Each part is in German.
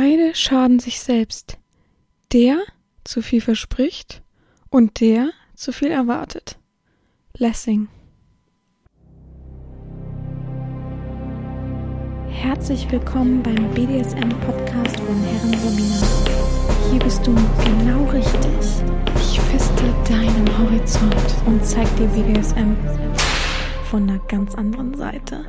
Beide schaden sich selbst. Der zu viel verspricht und der zu viel erwartet. Lessing. Herzlich willkommen beim BDSM-Podcast von Herren Romina. Hier bist du genau richtig. Ich feste deinen Horizont und zeig dir BDSM von einer ganz anderen Seite.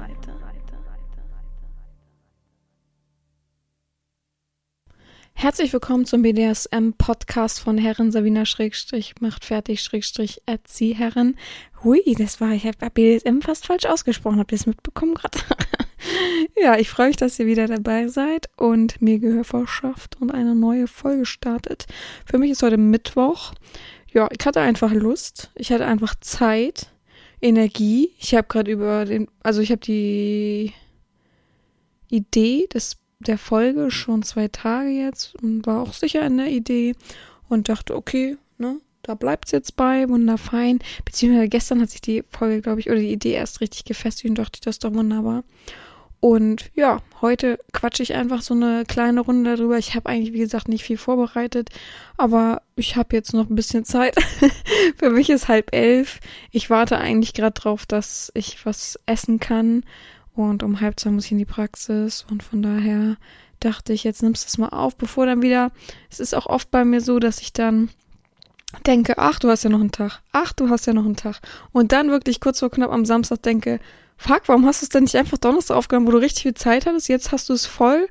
Herzlich willkommen zum BDSM-Podcast von Herren Sabina Schrägstrich macht fertig Schrägstrich Erzieherin. Hui, das war, ich habe BDSM fast falsch ausgesprochen. Habt ihr es mitbekommen gerade? ja, ich freue mich, dass ihr wieder dabei seid und mir Gehör verschafft und eine neue Folge startet. Für mich ist heute Mittwoch. Ja, ich hatte einfach Lust. Ich hatte einfach Zeit, Energie. Ich habe gerade über den, also ich habe die Idee des der Folge schon zwei Tage jetzt und war auch sicher in der Idee und dachte, okay, ne, da bleibt's jetzt bei, wunderfein. Beziehungsweise gestern hat sich die Folge, glaube ich, oder die Idee erst richtig gefestigt und dachte, das ist doch wunderbar. Und ja, heute quatsche ich einfach so eine kleine Runde darüber. Ich habe eigentlich, wie gesagt, nicht viel vorbereitet, aber ich habe jetzt noch ein bisschen Zeit. Für mich ist halb elf. Ich warte eigentlich gerade drauf, dass ich was essen kann und um halb zwei muss ich in die Praxis. Und von daher dachte ich, jetzt nimmst du es mal auf, bevor dann wieder. Es ist auch oft bei mir so, dass ich dann denke, ach, du hast ja noch einen Tag. Ach, du hast ja noch einen Tag. Und dann wirklich kurz vor knapp am Samstag denke, fuck, warum hast du es denn nicht einfach Donnerstag aufgenommen, wo du richtig viel Zeit hattest? Jetzt hast du es voll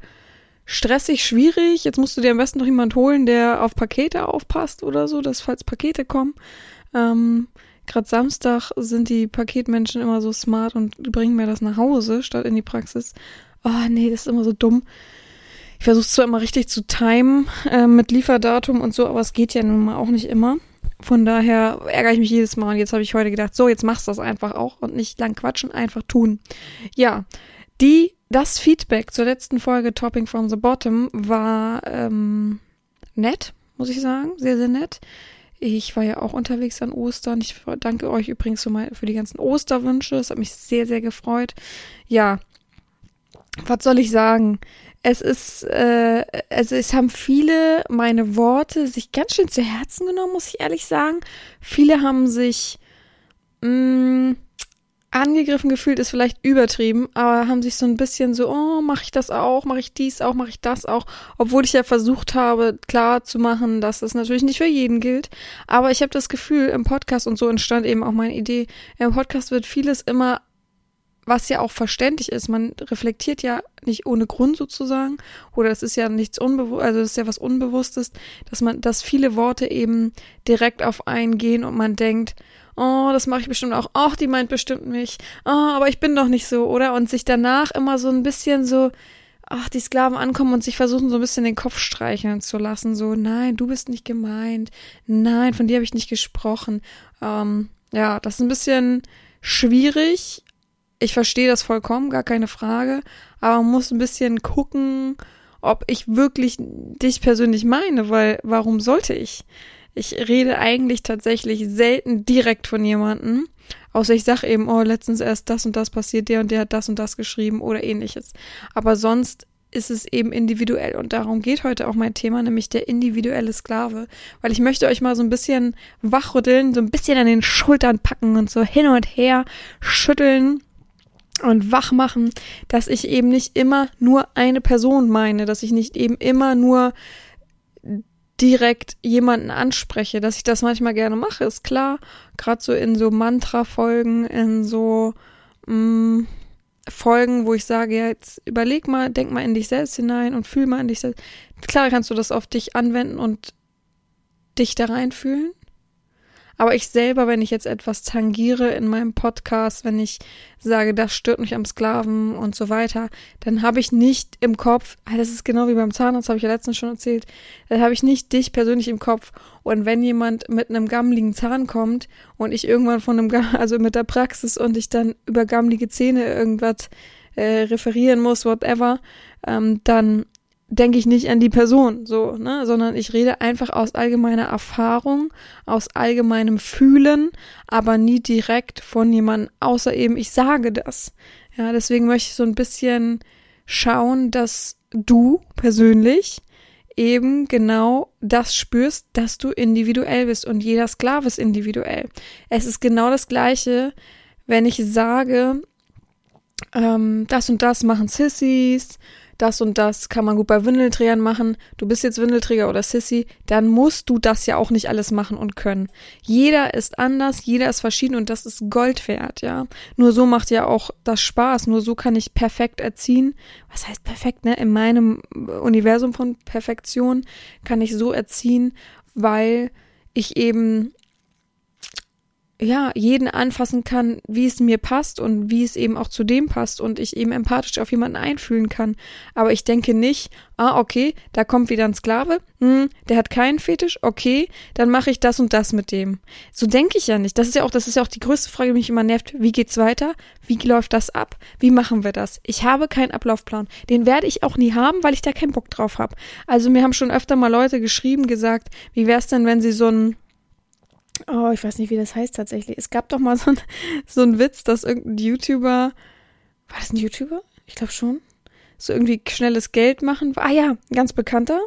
stressig, schwierig. Jetzt musst du dir am besten noch jemand holen, der auf Pakete aufpasst oder so, dass falls Pakete kommen. Ähm, gerade Samstag sind die Paketmenschen immer so smart und bringen mir das nach Hause statt in die Praxis. Oh nee, das ist immer so dumm. Ich versuche zwar immer richtig zu timen äh, mit Lieferdatum und so, aber es geht ja nun mal auch nicht immer. Von daher ärgere ich mich jedes Mal und jetzt habe ich heute gedacht, so, jetzt machst du das einfach auch und nicht lang quatschen, einfach tun. Ja, die, das Feedback zur letzten Folge Topping from the Bottom war ähm, nett, muss ich sagen, sehr, sehr nett. Ich war ja auch unterwegs an Ostern. Ich danke euch übrigens für die ganzen Osterwünsche. Es hat mich sehr, sehr gefreut. Ja, was soll ich sagen? Es ist, äh, also es haben viele meine Worte sich ganz schön zu Herzen genommen, muss ich ehrlich sagen. Viele haben sich mh, mm, angegriffen gefühlt ist vielleicht übertrieben, aber haben sich so ein bisschen so, oh, mache ich das auch, mache ich dies auch, mache ich das auch, obwohl ich ja versucht habe, klar zu machen, dass das natürlich nicht für jeden gilt, aber ich habe das Gefühl, im Podcast und so entstand eben auch meine Idee, im Podcast wird vieles immer was ja auch verständlich ist, man reflektiert ja nicht ohne Grund sozusagen, oder es ist ja nichts unbewusst, also es ist ja was Unbewusstes, dass man, dass viele Worte eben direkt auf einen gehen und man denkt, oh, das mache ich bestimmt auch, ach, die meint bestimmt mich, oh, aber ich bin doch nicht so, oder? Und sich danach immer so ein bisschen so, ach, die Sklaven ankommen und sich versuchen so ein bisschen den Kopf streicheln zu lassen, so, nein, du bist nicht gemeint, nein, von dir habe ich nicht gesprochen. Ähm, ja, das ist ein bisschen schwierig. Ich verstehe das vollkommen, gar keine Frage, aber man muss ein bisschen gucken, ob ich wirklich dich persönlich meine, weil warum sollte ich? Ich rede eigentlich tatsächlich selten direkt von jemandem. Außer ich sage eben, oh, letztens erst das und das passiert, der und der hat das und das geschrieben oder ähnliches. Aber sonst ist es eben individuell und darum geht heute auch mein Thema, nämlich der individuelle Sklave. Weil ich möchte euch mal so ein bisschen wachrütteln, so ein bisschen an den Schultern packen und so hin und her schütteln und wach machen, dass ich eben nicht immer nur eine Person meine, dass ich nicht eben immer nur direkt jemanden anspreche, dass ich das manchmal gerne mache, ist klar. Gerade so in so Mantra-Folgen, in so mh, mm, Folgen, wo ich sage, ja, jetzt überleg mal, denk mal in dich selbst hinein und fühl mal in dich selbst. Klar kannst du das auf dich anwenden und dich da reinfühlen. Aber ich selber, wenn ich jetzt etwas tangiere in meinem Podcast, wenn ich sage, das stört mich am Sklaven und so weiter, dann habe ich nicht im Kopf, ah, das ist genau wie beim Zahnarzt, habe ich ja letztens schon erzählt, dann habe ich nicht dich persönlich im Kopf. Und wenn jemand mit einem gammeligen Zahn kommt und ich irgendwann von einem, also mit der Praxis und ich dann über gammelige Zähne irgendwas äh, referieren muss, whatever, ähm, dann denke ich nicht an die Person, so, ne, sondern ich rede einfach aus allgemeiner Erfahrung, aus allgemeinem Fühlen, aber nie direkt von jemandem, außer eben ich sage das. Ja, deswegen möchte ich so ein bisschen schauen, dass du persönlich eben genau das spürst, dass du individuell bist und jeder Sklave ist individuell. Es ist genau das Gleiche, wenn ich sage, ähm, das und das machen Sissies, das und das kann man gut bei Windelträgern machen. Du bist jetzt Windelträger oder Sissy, dann musst du das ja auch nicht alles machen und können. Jeder ist anders, jeder ist verschieden und das ist Gold wert, ja. Nur so macht ja auch das Spaß, nur so kann ich perfekt erziehen. Was heißt perfekt, ne? In meinem Universum von Perfektion kann ich so erziehen, weil ich eben ja, jeden anfassen kann, wie es mir passt und wie es eben auch zu dem passt und ich eben empathisch auf jemanden einfühlen kann. Aber ich denke nicht, ah, okay, da kommt wieder ein Sklave, hm, der hat keinen Fetisch, okay, dann mache ich das und das mit dem. So denke ich ja nicht. Das ist ja auch, das ist ja auch die größte Frage, die mich immer nervt. Wie geht's weiter? Wie läuft das ab? Wie machen wir das? Ich habe keinen Ablaufplan. Den werde ich auch nie haben, weil ich da keinen Bock drauf habe. Also mir haben schon öfter mal Leute geschrieben, gesagt, wie wär's denn, wenn sie so ein Oh, ich weiß nicht, wie das heißt tatsächlich. Es gab doch mal so, ein, so einen Witz, dass irgendein YouTuber, war das ein YouTuber? Ich glaube schon. So irgendwie schnelles Geld machen. Ah ja, ein ganz bekannter,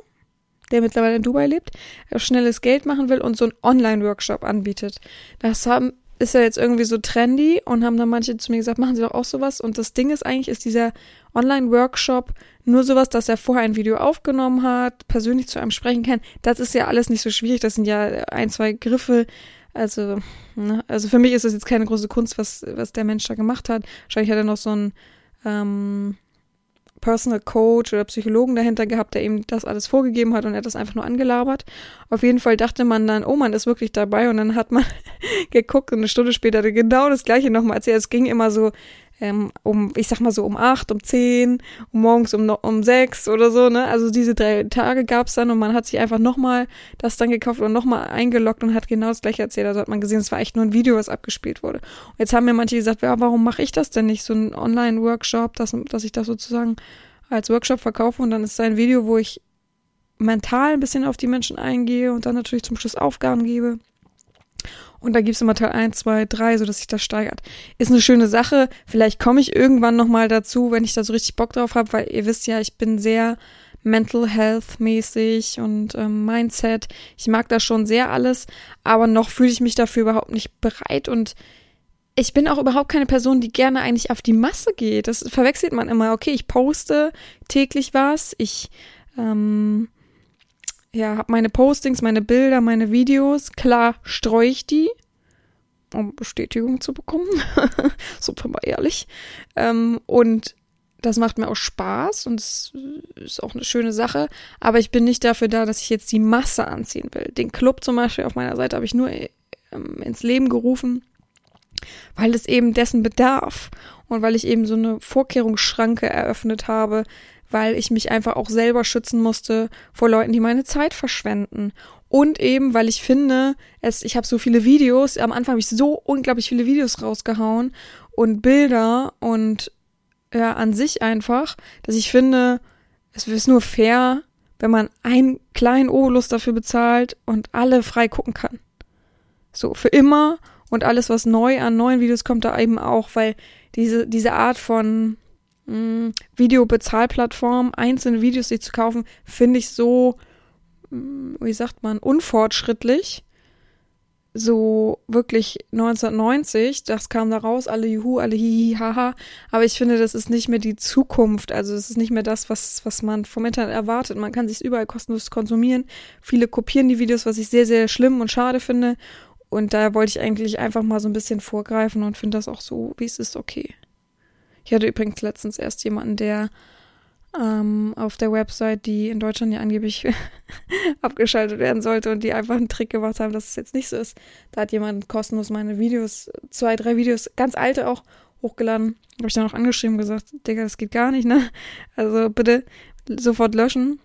der mittlerweile in Dubai lebt, der schnelles Geld machen will und so einen Online-Workshop anbietet. Das haben, ist ja jetzt irgendwie so trendy und haben dann manche zu mir gesagt, machen Sie doch auch sowas. Und das Ding ist eigentlich, ist dieser Online-Workshop nur sowas, dass er vorher ein Video aufgenommen hat, persönlich zu einem sprechen kann. Das ist ja alles nicht so schwierig. Das sind ja ein, zwei Griffe. Also, ne? also für mich ist das jetzt keine große Kunst, was, was der Mensch da gemacht hat. Wahrscheinlich hat er noch so einen ähm, Personal Coach oder Psychologen dahinter gehabt, der ihm das alles vorgegeben hat und er hat das einfach nur angelabert. Auf jeden Fall dachte man dann, oh, man ist wirklich dabei und dann hat man geguckt und eine Stunde später er genau das gleiche nochmal erzählt. Es ging immer so, ähm, um, ich sag mal so um acht, um zehn, um morgens um, um sechs oder so, ne? Also diese drei Tage gab's dann und man hat sich einfach nochmal das dann gekauft und nochmal eingeloggt und hat genau das gleiche erzählt. Also hat man gesehen, es war echt nur ein Video, was abgespielt wurde. Und jetzt haben mir manche gesagt, ja, warum mache ich das denn nicht? So ein Online-Workshop, dass, dass ich das sozusagen als Workshop verkaufe und dann ist es ein Video, wo ich mental ein bisschen auf die Menschen eingehe und dann natürlich zum Schluss Aufgaben gebe. Und da gibt's immer Teil 1, 2, 3, so dass sich das steigert. Ist eine schöne Sache. Vielleicht komme ich irgendwann nochmal dazu, wenn ich da so richtig Bock drauf habe, weil ihr wisst ja, ich bin sehr Mental Health mäßig und ähm, Mindset. Ich mag das schon sehr alles, aber noch fühle ich mich dafür überhaupt nicht bereit und ich bin auch überhaupt keine Person, die gerne eigentlich auf die Masse geht. Das verwechselt man immer. Okay, ich poste täglich was, ich ähm, ja, habe meine Postings, meine Bilder, meine Videos. Klar streue ich die, um Bestätigung zu bekommen. Super mal ehrlich. Ähm, und das macht mir auch Spaß und es ist auch eine schöne Sache. Aber ich bin nicht dafür da, dass ich jetzt die Masse anziehen will. Den Club zum Beispiel auf meiner Seite habe ich nur ähm, ins Leben gerufen, weil es eben dessen bedarf und weil ich eben so eine Vorkehrungsschranke eröffnet habe, weil ich mich einfach auch selber schützen musste vor Leuten, die meine Zeit verschwenden. Und eben, weil ich finde, es, ich habe so viele Videos, am Anfang habe ich so unglaublich viele Videos rausgehauen und Bilder und ja, an sich einfach, dass ich finde, es ist nur fair, wenn man einen kleinen Obolus dafür bezahlt und alle frei gucken kann. So, für immer und alles, was neu an neuen Videos kommt, da eben auch, weil diese, diese Art von mh, Videobezahlplattform einzelne Videos sich zu kaufen, finde ich so, mh, wie sagt man, unfortschrittlich. So wirklich 1990, das kam da raus, alle Juhu, alle Hihi, haha. Aber ich finde, das ist nicht mehr die Zukunft. Also es ist nicht mehr das, was, was man vom Internet erwartet. Man kann sich überall kostenlos konsumieren. Viele kopieren die Videos, was ich sehr, sehr schlimm und schade finde. Und da wollte ich eigentlich einfach mal so ein bisschen vorgreifen und finde das auch so, wie es ist, okay. Ich hatte übrigens letztens erst jemanden, der ähm, auf der Website, die in Deutschland ja angeblich abgeschaltet werden sollte und die einfach einen Trick gemacht haben, dass es jetzt nicht so ist. Da hat jemand kostenlos meine Videos, zwei, drei Videos, ganz alte auch, hochgeladen. Habe ich dann auch angeschrieben und gesagt, Digga, das geht gar nicht, ne? Also bitte sofort löschen.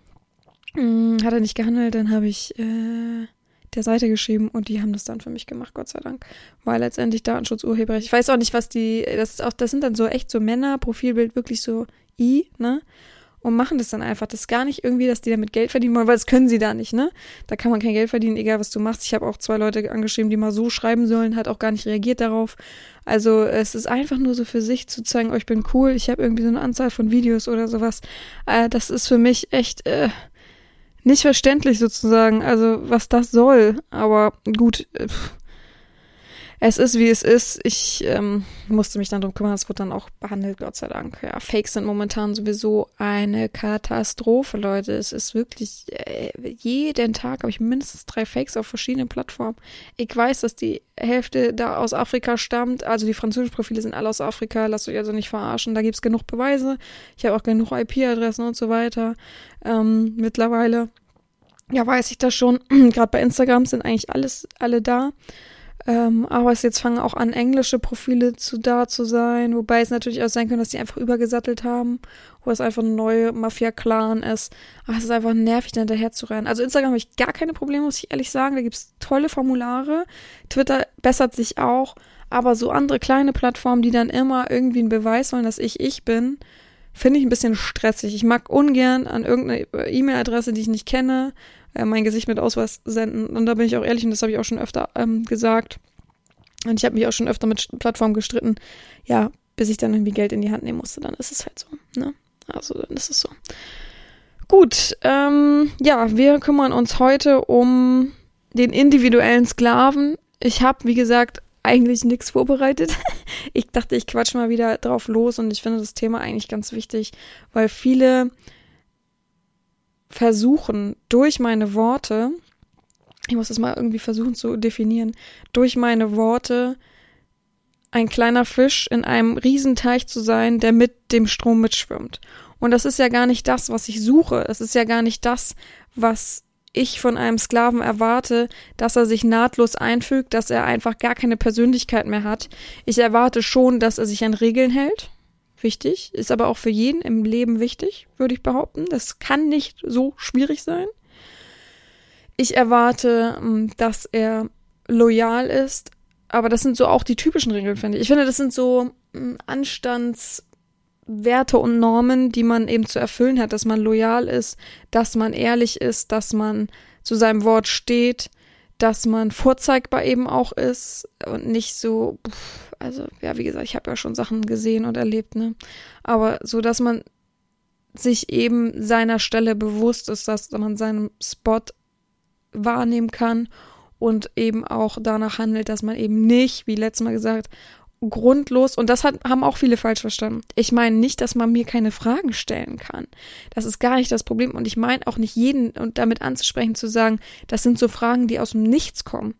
Hm, hat er nicht gehandelt, dann habe ich äh, der Seite geschrieben und die haben das dann für mich gemacht, Gott sei Dank. Weil letztendlich Datenschutz, Urheberrecht. Ich weiß auch nicht, was die, das ist auch, das sind dann so echt so Männer, Profilbild wirklich so I, ne? und machen das dann einfach. Das ist gar nicht irgendwie, dass die damit Geld verdienen wollen, weil das können sie da nicht, ne? Da kann man kein Geld verdienen, egal was du machst. Ich habe auch zwei Leute angeschrieben, die mal so schreiben sollen, hat auch gar nicht reagiert darauf. Also es ist einfach nur so für sich zu zeigen, oh, ich bin cool, ich habe irgendwie so eine Anzahl von Videos oder sowas. Äh, das ist für mich echt äh, nicht verständlich sozusagen, also was das soll. Aber gut, äh, es ist, wie es ist. Ich ähm, musste mich dann darum kümmern, es wird dann auch behandelt, Gott sei Dank. Ja, Fakes sind momentan sowieso eine Katastrophe, Leute. Es ist wirklich, äh, jeden Tag habe ich mindestens drei Fakes auf verschiedenen Plattformen. Ich weiß, dass die Hälfte da aus Afrika stammt. Also die französischen Profile sind alle aus Afrika. Lasst euch also nicht verarschen. Da gibt's genug Beweise. Ich habe auch genug IP-Adressen und so weiter. Ähm, mittlerweile, ja, weiß ich das schon. Gerade bei Instagram sind eigentlich alles, alle da. Ähm, aber es jetzt fangen auch an, englische Profile zu da zu sein, wobei es natürlich auch sein kann, dass die einfach übergesattelt haben, wo es einfach ein neuer Mafia-Clan ist. Aber es ist einfach nervig, da hinterher zu rennen. Also Instagram habe ich gar keine Probleme, muss ich ehrlich sagen. Da gibt's tolle Formulare. Twitter bessert sich auch. Aber so andere kleine Plattformen, die dann immer irgendwie einen Beweis wollen, dass ich ich bin, finde ich ein bisschen stressig. Ich mag ungern an irgendeine E-Mail-Adresse, die ich nicht kenne, äh, mein Gesicht mit Ausweis senden. Und da bin ich auch ehrlich, und das habe ich auch schon öfter ähm, gesagt. Und ich habe mich auch schon öfter mit Plattformen gestritten. Ja, bis ich dann irgendwie Geld in die Hand nehmen musste, dann ist es halt so. Ne? Also dann ist es so. Gut, ähm, ja, wir kümmern uns heute um den individuellen Sklaven. Ich habe, wie gesagt, eigentlich nichts vorbereitet. Ich dachte, ich quatsch mal wieder drauf los und ich finde das Thema eigentlich ganz wichtig, weil viele versuchen, durch meine Worte, ich muss das mal irgendwie versuchen zu definieren, durch meine Worte ein kleiner Fisch in einem Riesenteich zu sein, der mit dem Strom mitschwimmt. Und das ist ja gar nicht das, was ich suche. Es ist ja gar nicht das, was ich von einem Sklaven erwarte, dass er sich nahtlos einfügt, dass er einfach gar keine Persönlichkeit mehr hat. Ich erwarte schon, dass er sich an Regeln hält, wichtig, ist aber auch für jeden im Leben wichtig, würde ich behaupten. Das kann nicht so schwierig sein. Ich erwarte, ähm, dass er loyal ist, aber das sind so auch die typischen Regeln, finde ich. Ich finde, das sind so ähm, Anstandswerte und Normen, die man eben zu erfüllen hat, dass man loyal ist, dass man ehrlich ist, dass man zu seinem Wort steht, dass man vorzeigbar eben auch ist und nicht so, also ja, wie gesagt, ich habe ja schon Sachen gesehen und erlebt, ne? Aber so, dass man sich eben seiner Stelle bewusst ist, dass man seinen Spot wahrnehmen kann und eben auch danach handelt, dass man eben nicht, wie letztes Mal gesagt, grundlos, und das hat, haben auch viele falsch verstanden. Ich meine nicht, dass man mir keine Fragen stellen kann. Das ist gar nicht das Problem. Und ich meine auch nicht jeden und damit anzusprechen, zu sagen, das sind so Fragen, die aus dem Nichts kommen.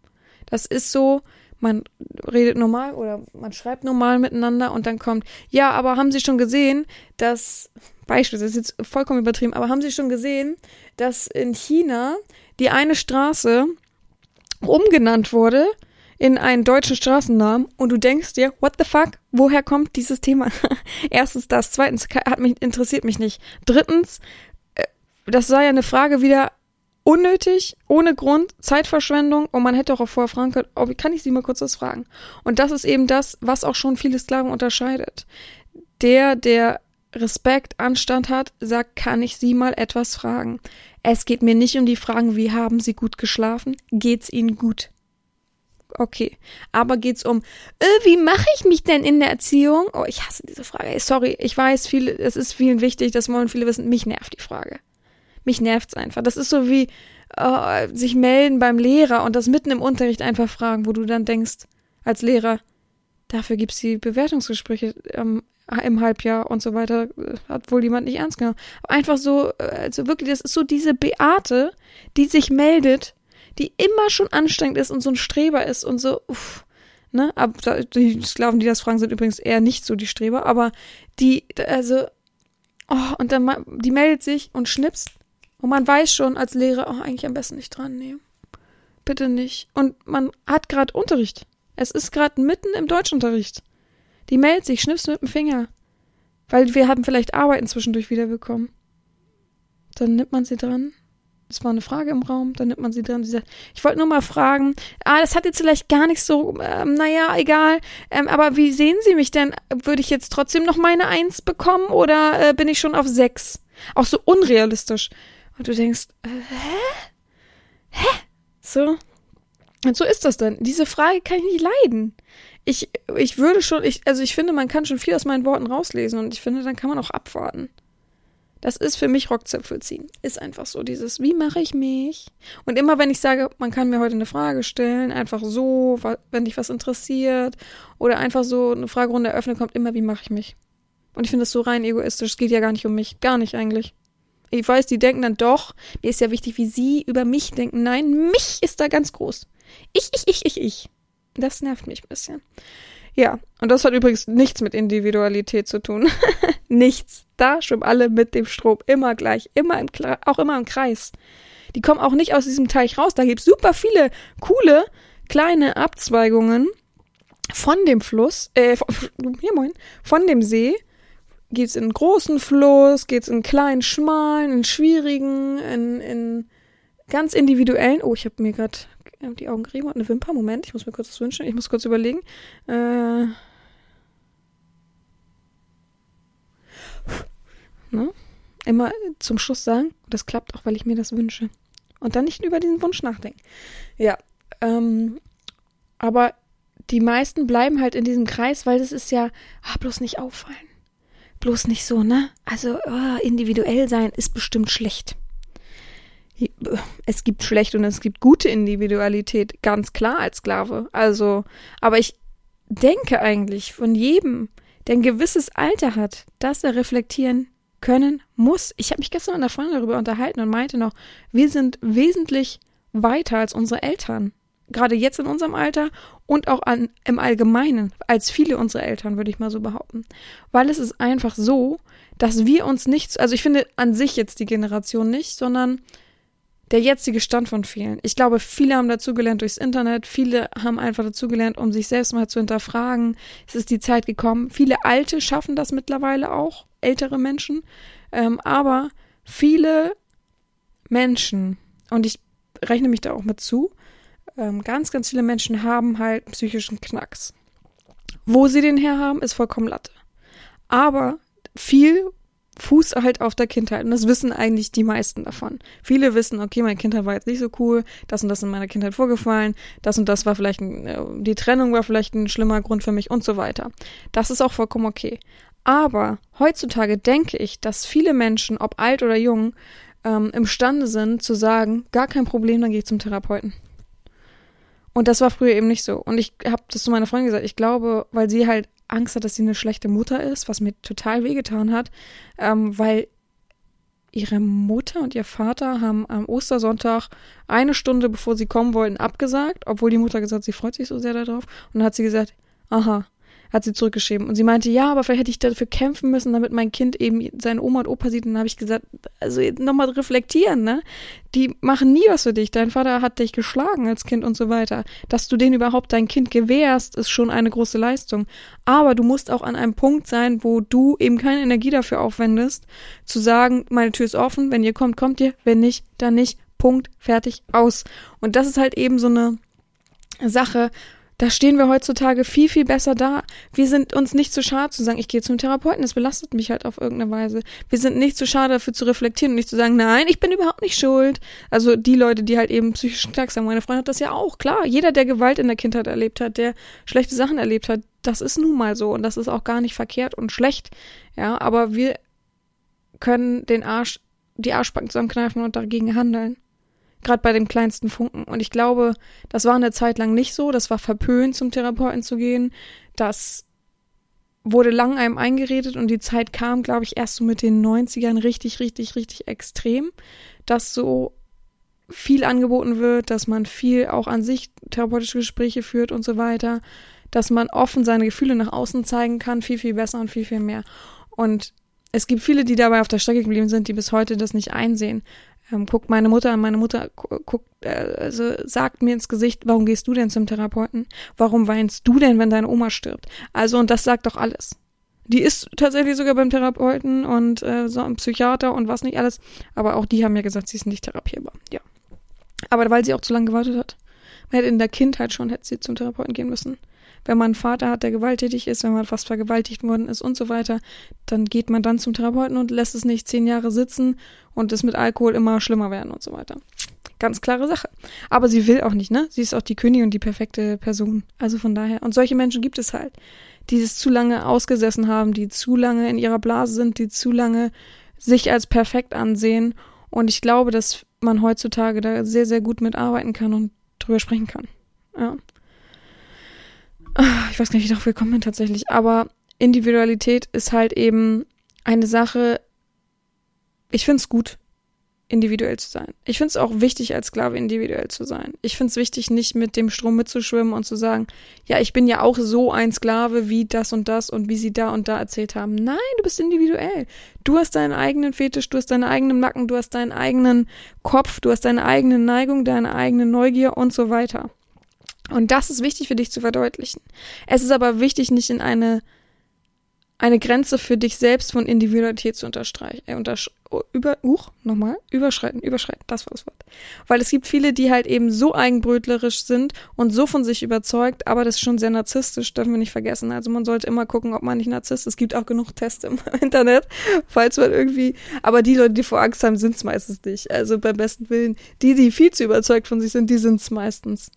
Das ist so, man redet normal oder man schreibt normal miteinander und dann kommt, ja, aber haben Sie schon gesehen, dass, Beispiel, das ist jetzt vollkommen übertrieben, aber haben Sie schon gesehen, dass in China die eine Straße umgenannt wurde in einen deutschen Straßennamen und du denkst dir, what the fuck, woher kommt dieses Thema? Erstens das, zweitens hat mich, interessiert mich nicht. Drittens, äh, das sei ja eine Frage wieder unnötig, ohne Grund, Zeitverschwendung und man hätte auch vorher fragen können, oh, kann ich Sie mal kurz was fragen? Und das ist eben das, was auch schon viele Sklaven unterscheidet. Der, der Respekt, Anstand hat, sagt, kann ich Sie mal etwas fragen? Es geht mir nicht um die Fragen, wie haben Sie gut geschlafen? Geht's Ihnen gut? Okay. Aber geht's um, äh, wie mache ich mich denn in der Erziehung? Oh, ich hasse diese Frage. Sorry, ich weiß, viele, es ist vielen wichtig, das wollen viele wissen. Mich nervt die Frage. Mich nervt's einfach. Das ist so wie äh, sich melden beim Lehrer und das mitten im Unterricht einfach fragen, wo du dann denkst, als Lehrer, dafür gibt's die Bewertungsgespräche ähm, im Halbjahr und so weiter, hat wohl jemand nicht ernst genommen. einfach so, äh, also wirklich, das ist so diese Beate, die sich meldet die immer schon anstrengend ist und so ein Streber ist und so, uff, ne? Aber die Sklaven, die das fragen, sind übrigens eher nicht so die Streber, aber die, also, oh, und dann, die meldet sich und schnipst und man weiß schon als Lehrer, oh, eigentlich am besten nicht dran nehmen. Bitte nicht. Und man hat gerade Unterricht. Es ist gerade mitten im Deutschunterricht. Die meldet sich, schnippst mit dem Finger. Weil wir haben vielleicht Arbeiten zwischendurch wiederbekommen. Dann nimmt man sie dran es war eine Frage im Raum, dann nimmt man sie dran. Sie sagt, ich wollte nur mal fragen, ah, das hat jetzt vielleicht gar nicht so, ähm, naja, egal, ähm, aber wie sehen Sie mich denn? Würde ich jetzt trotzdem noch meine Eins bekommen oder äh, bin ich schon auf sechs? Auch so unrealistisch. Und du denkst, äh, hä? Hä? So. Und so ist das dann. Diese Frage kann ich nicht leiden. Ich, ich würde schon, ich, also ich finde, man kann schon viel aus meinen Worten rauslesen und ich finde, dann kann man auch abwarten. Das ist für mich Rockzöpfel ziehen. Ist einfach so dieses, wie mache ich mich? Und immer wenn ich sage, man kann mir heute eine Frage stellen, einfach so, wenn dich was interessiert, oder einfach so eine Fragerunde eröffnen, kommt immer, wie mache ich mich? Und ich finde das so rein egoistisch. Es geht ja gar nicht um mich. Gar nicht eigentlich. Ich weiß, die denken dann doch, mir ist ja wichtig, wie sie über mich denken. Nein, mich ist da ganz groß. Ich, ich, ich, ich, ich. Das nervt mich ein bisschen. Ja, und das hat übrigens nichts mit Individualität zu tun. nichts. Da schwimmen alle mit dem Strom immer gleich, immer im, auch immer im Kreis. Die kommen auch nicht aus diesem Teich raus. Da gibt es super viele coole kleine Abzweigungen von dem Fluss, äh, hier moin, von dem See. Geht's in einen großen Fluss, geht's in kleinen, schmalen, in schwierigen, in, in ganz individuellen. Oh, ich habe mir gerade die Augen gerieben und eine Wimper. Moment, ich muss mir kurz was wünschen. Ich muss kurz überlegen. Äh. Ne? Immer zum Schluss sagen, das klappt auch, weil ich mir das wünsche. Und dann nicht über diesen Wunsch nachdenken. Ja, ähm, aber die meisten bleiben halt in diesem Kreis, weil das ist ja, ah, bloß nicht auffallen. Bloß nicht so, ne? Also, oh, individuell sein ist bestimmt schlecht es gibt schlechte und es gibt gute Individualität, ganz klar als Sklave. Also, aber ich denke eigentlich von jedem, der ein gewisses Alter hat, dass er reflektieren können muss. Ich habe mich gestern mit einer Freundin darüber unterhalten und meinte noch, wir sind wesentlich weiter als unsere Eltern. Gerade jetzt in unserem Alter und auch an, im Allgemeinen, als viele unserer Eltern, würde ich mal so behaupten. Weil es ist einfach so, dass wir uns nicht, also ich finde an sich jetzt die Generation nicht, sondern der jetzige Stand von vielen. Ich glaube, viele haben dazugelernt durchs Internet, viele haben einfach dazugelernt, um sich selbst mal zu hinterfragen. Es ist die Zeit gekommen. Viele Alte schaffen das mittlerweile auch, ältere Menschen. Ähm, aber viele Menschen, und ich rechne mich da auch mit zu, ähm, ganz, ganz viele Menschen haben halt psychischen Knacks. Wo sie den herhaben, ist vollkommen Latte. Aber viel fußt halt auf der Kindheit. Und das wissen eigentlich die meisten davon. Viele wissen, okay, meine Kindheit war jetzt nicht so cool, das und das in meiner Kindheit vorgefallen, das und das war vielleicht, ein, äh, die Trennung war vielleicht ein schlimmer Grund für mich und so weiter. Das ist auch vollkommen okay. Aber heutzutage denke ich, dass viele Menschen, ob alt oder jung, ähm, imstande sind zu sagen, gar kein Problem, dann gehe ich zum Therapeuten. Und das war früher eben nicht so. Und ich habe das zu meiner Freundin gesagt, ich glaube, weil sie halt Angst hat, dass sie eine schlechte Mutter ist, was mir total wehgetan hat, ähm, weil ihre Mutter und ihr Vater haben am Ostersonntag eine Stunde bevor sie kommen wollten abgesagt, obwohl die Mutter gesagt, sie freut sich so sehr darauf. Und dann hat sie gesagt, aha, hat sie zurückgeschrieben. Und sie meinte, ja, aber vielleicht hätte ich dafür kämpfen müssen, damit mein Kind eben seine Oma und Opa sieht. Und dann habe ich gesagt, also nochmal reflektieren, ne? Die machen nie was für dich. Dein Vater hat dich geschlagen als Kind und so weiter. Dass du denen überhaupt dein Kind gewährst, ist schon eine große Leistung. Aber du musst auch an einem Punkt sein, wo du eben keine Energie dafür aufwendest, zu sagen, meine Tür ist offen, wenn ihr kommt, kommt ihr, wenn nicht, dann nicht. Punkt, fertig, aus. Und das ist halt eben so eine Sache, da stehen wir heutzutage viel, viel besser da. Wir sind uns nicht zu schade zu sagen, ich gehe zum Therapeuten, das belastet mich halt auf irgendeine Weise. Wir sind nicht zu schade dafür zu reflektieren und nicht zu sagen, nein, ich bin überhaupt nicht schuld. Also die Leute, die halt eben psychischen Knacks haben. Meine Freundin hat das ja auch, klar. Jeder, der Gewalt in der Kindheit erlebt hat, der schlechte Sachen erlebt hat, das ist nun mal so und das ist auch gar nicht verkehrt und schlecht. Ja, aber wir können den Arsch, die Arschbacken zusammenkneifen und dagegen handeln. Gerade bei dem kleinsten Funken. Und ich glaube, das war eine Zeit lang nicht so. Das war verpönt, zum Therapeuten zu gehen. Das wurde lang einem eingeredet und die Zeit kam, glaube ich, erst so mit den 90ern richtig, richtig, richtig extrem, dass so viel angeboten wird, dass man viel auch an sich therapeutische Gespräche führt und so weiter, dass man offen seine Gefühle nach außen zeigen kann, viel, viel besser und viel, viel mehr. Und es gibt viele, die dabei auf der Strecke geblieben sind, die bis heute das nicht einsehen ähm, guckt meine Mutter an, meine Mutter guckt, äh, also sagt mir ins Gesicht, warum gehst du denn zum Therapeuten? Warum weinst du denn, wenn deine Oma stirbt? Also, und das sagt doch alles. Die ist tatsächlich sogar beim Therapeuten und äh, so ein Psychiater und was nicht alles. Aber auch die haben ja gesagt, sie ist nicht therapierbar. Ja. Aber weil sie auch zu lange gewartet hat. Man hätte in der Kindheit schon, hätte sie zum Therapeuten gehen müssen. Wenn man einen Vater hat, der gewalttätig ist, wenn man fast vergewaltigt worden ist und so weiter, dann geht man dann zum Therapeuten und lässt es nicht zehn Jahre sitzen und es mit Alkohol immer schlimmer werden und so weiter. Ganz klare Sache. Aber sie will auch nicht, ne? Sie ist auch die Königin und die perfekte Person. Also von daher. Und solche Menschen gibt es halt, die es zu lange ausgesessen haben, die zu lange in ihrer Blase sind, die zu lange sich als perfekt ansehen. Und ich glaube, dass man heutzutage da sehr, sehr gut mitarbeiten kann und drüber sprechen kann. Ja. Ah, ich weiß gar nicht, wie ich darauf gekommen bin tatsächlich. Aber Individualität ist halt eben eine Sache. Ich finde es gut, individuell zu sein. Ich finde es auch wichtig, als Sklave individuell zu sein. Ich finde es wichtig, nicht mit dem Strom mitzuschwimmen und zu sagen, ja, ich bin ja auch so ein Sklave wie das und das und wie sie da und da erzählt haben. Nein, du bist individuell. Du hast deinen eigenen Fetisch, du hast deinen eigenen Nacken, du hast deinen eigenen Kopf, du hast deine eigene Neigung, deine eigene Neugier und so weiter. Und das ist wichtig für dich zu verdeutlichen. Es ist aber wichtig, nicht in eine eine Grenze für dich selbst von Individualität zu unterstreichen, äh, untersch oh, über, uch, nochmal, überschreiten, überschreiten, das war das Wort. Weil es gibt viele, die halt eben so eigenbrötlerisch sind und so von sich überzeugt, aber das ist schon sehr narzisstisch, dürfen wir nicht vergessen. Also man sollte immer gucken, ob man nicht Narzisst ist. Es gibt auch genug Tests im Internet, falls man irgendwie, aber die Leute, die vor Angst haben, sind es meistens nicht. Also beim besten Willen, die, die viel zu überzeugt von sich sind, die sind es meistens.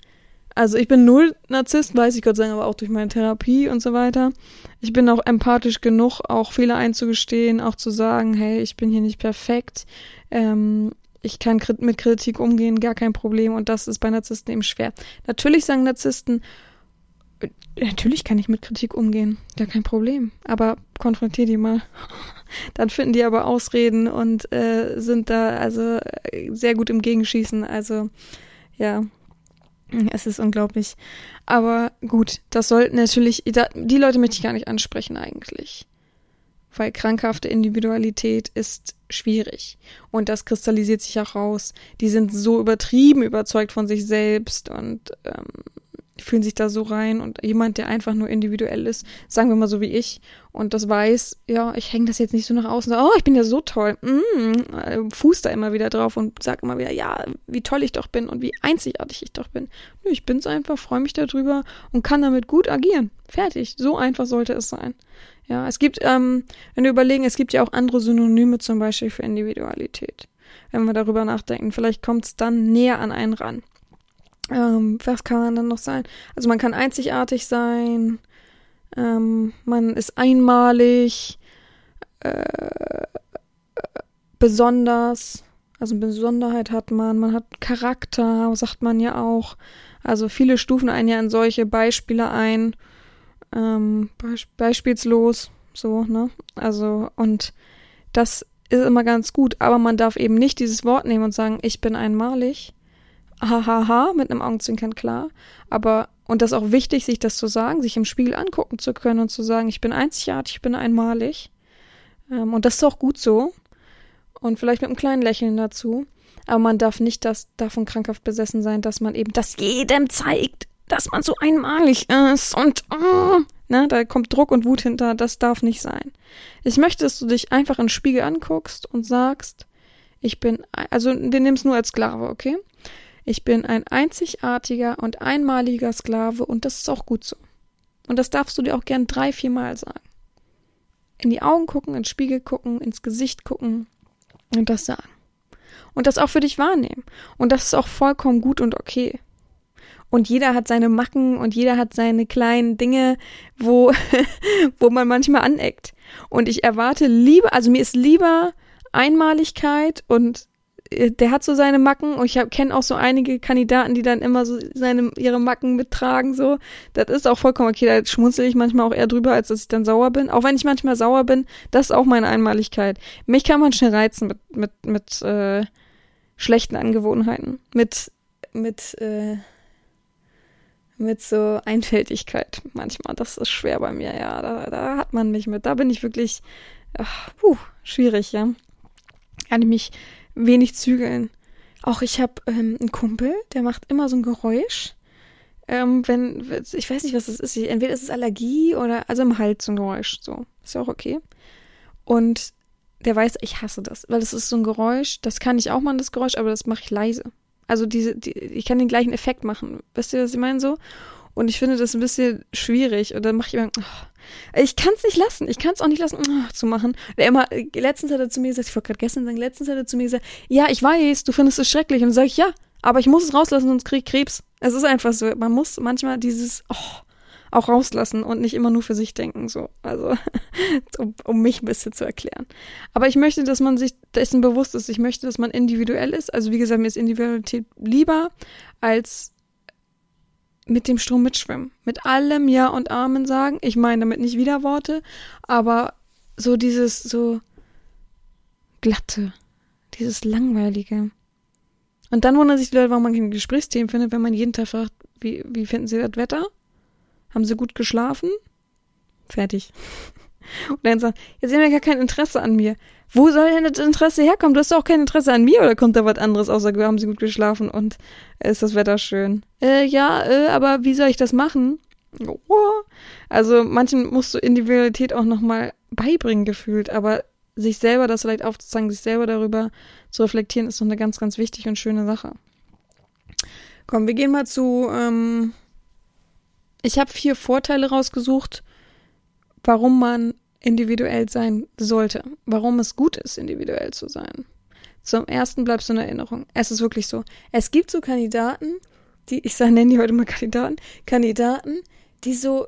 Also ich bin null Narzisst, weiß ich Gott sei Dank, aber auch durch meine Therapie und so weiter. Ich bin auch empathisch genug, auch Fehler einzugestehen, auch zu sagen, hey, ich bin hier nicht perfekt. Ähm, ich kann mit Kritik umgehen, gar kein Problem. Und das ist bei Narzissten eben schwer. Natürlich sagen Narzissten, äh, natürlich kann ich mit Kritik umgehen, gar kein Problem. Aber konfrontier die mal. Dann finden die aber Ausreden und äh, sind da also äh, sehr gut im Gegenschießen. Also ja, es ist unglaublich. Aber gut, das sollten natürlich, die Leute möchte ich gar nicht ansprechen eigentlich. Weil krankhafte Individualität ist schwierig. Und das kristallisiert sich auch raus. Die sind so übertrieben überzeugt von sich selbst und ähm, fühlen sich da so rein und jemand, der einfach nur individuell ist, sagen wir mal so wie ich und das weiß, ja, ich hänge das jetzt nicht so nach außen, oh, ich bin ja so toll, mm, fuß da immer wieder drauf und sag immer wieder, ja, wie toll ich doch bin und wie einzigartig ich doch bin. Nö, ich bin's einfach, freue mich darüber und kann damit gut agieren. Fertig. So einfach sollte es sein. Ja, es gibt, ähm, wenn wir überlegen, es gibt ja auch andere Synonyme zum Beispiel für Individualität. Wenn wir darüber nachdenken, vielleicht kommt es dann näher an einen ran. Ähm, was kann man dann noch sein? Also man kann einzigartig sein, ähm, man ist einmalig, äh, besonders, also Besonderheit hat man, man hat Charakter, sagt man ja auch. Also viele stufen einen ja in solche Beispiele ein, ähm, beisp beispielslos, so, ne? Also, und das ist immer ganz gut, aber man darf eben nicht dieses Wort nehmen und sagen, ich bin einmalig, hahaha, mit einem Augenzwinkern klar. Aber, und das ist auch wichtig, sich das zu sagen, sich im Spiegel angucken zu können und zu sagen, ich bin einzigartig, ich bin einmalig. Ähm, und das ist auch gut so. Und vielleicht mit einem kleinen Lächeln dazu. Aber man darf nicht das, davon krankhaft besessen sein, dass man eben das jedem zeigt, dass man so einmalig ist und oh, ne, da kommt Druck und Wut hinter, das darf nicht sein. Ich möchte, dass du dich einfach in den Spiegel anguckst und sagst, ich bin, also nehmen es nur als Sklave, okay? Ich bin ein einzigartiger und einmaliger Sklave und das ist auch gut so. Und das darfst du dir auch gern drei, vier Mal sagen. In die Augen gucken, ins Spiegel gucken, ins Gesicht gucken und das sagen. Und das auch für dich wahrnehmen. Und das ist auch vollkommen gut und okay. Und jeder hat seine Macken und jeder hat seine kleinen Dinge, wo, wo man manchmal aneckt. Und ich erwarte lieber, also mir ist lieber Einmaligkeit und der hat so seine Macken und ich kenne auch so einige Kandidaten, die dann immer so seine ihre Macken mittragen so. Das ist auch vollkommen okay, da schmunzel ich manchmal auch eher drüber, als dass ich dann sauer bin. Auch wenn ich manchmal sauer bin, das ist auch meine Einmaligkeit. Mich kann man schnell reizen mit mit mit äh, schlechten Angewohnheiten, mit mit äh, mit so Einfältigkeit manchmal. Das ist schwer bei mir, ja. Da, da hat man mich mit. Da bin ich wirklich ach, puh, schwierig, ja. Kann ich mich wenig zügeln. Auch ich habe ähm, einen Kumpel, der macht immer so ein Geräusch. ähm, wenn, ich weiß nicht, was das ist. Entweder ist es Allergie oder, also im Hals so ein Geräusch, so. Ist ja auch okay. Und der weiß, ich hasse das, weil das ist so ein Geräusch, das kann ich auch machen, das Geräusch, aber das mache ich leise. Also diese, die, ich kann den gleichen Effekt machen. Wisst ihr, was ich meine so? Und ich finde das ein bisschen schwierig. Und dann mache ich immer, oh, ich kann es nicht lassen. Ich kann es auch nicht lassen, oh, zu machen. Der immer, letztens hat er zu mir gesagt, ich wollte gerade gestern sagen, letztens hat er zu mir gesagt, ja, ich weiß, du findest es schrecklich. Und dann sage ich, ja, aber ich muss es rauslassen, sonst krieg ich Krebs. Es ist einfach so. Man muss manchmal dieses, oh, auch rauslassen und nicht immer nur für sich denken, so. Also, um, um, mich ein bisschen zu erklären. Aber ich möchte, dass man sich dessen bewusst ist. Ich möchte, dass man individuell ist. Also, wie gesagt, mir ist Individualität lieber als mit dem Strom mitschwimmen. Mit allem Ja und Amen sagen. Ich meine damit nicht Widerworte, aber so dieses so glatte, dieses langweilige. Und dann wundern sich die Leute, warum man keine Gesprächsthemen findet, wenn man jeden Tag fragt, wie, wie finden sie das Wetter? Haben sie gut geschlafen? Fertig. Und dann sagt, jetzt haben wir gar kein Interesse an mir. Wo soll denn das Interesse herkommen? Du hast doch auch kein Interesse an mir oder kommt da was anderes, außer haben sie gut geschlafen und ist das Wetter schön? Äh, ja, äh, aber wie soll ich das machen? Oh. Also manchen musst du Individualität auch nochmal beibringen gefühlt, aber sich selber das vielleicht aufzuzeigen, sich selber darüber zu reflektieren, ist doch eine ganz, ganz wichtige und schöne Sache. Komm, wir gehen mal zu ähm, ich habe vier Vorteile rausgesucht, warum man individuell sein sollte, warum es gut ist, individuell zu sein. Zum ersten bleibst du in Erinnerung. Es ist wirklich so. Es gibt so Kandidaten, die, ich nenne die heute mal Kandidaten, Kandidaten, die so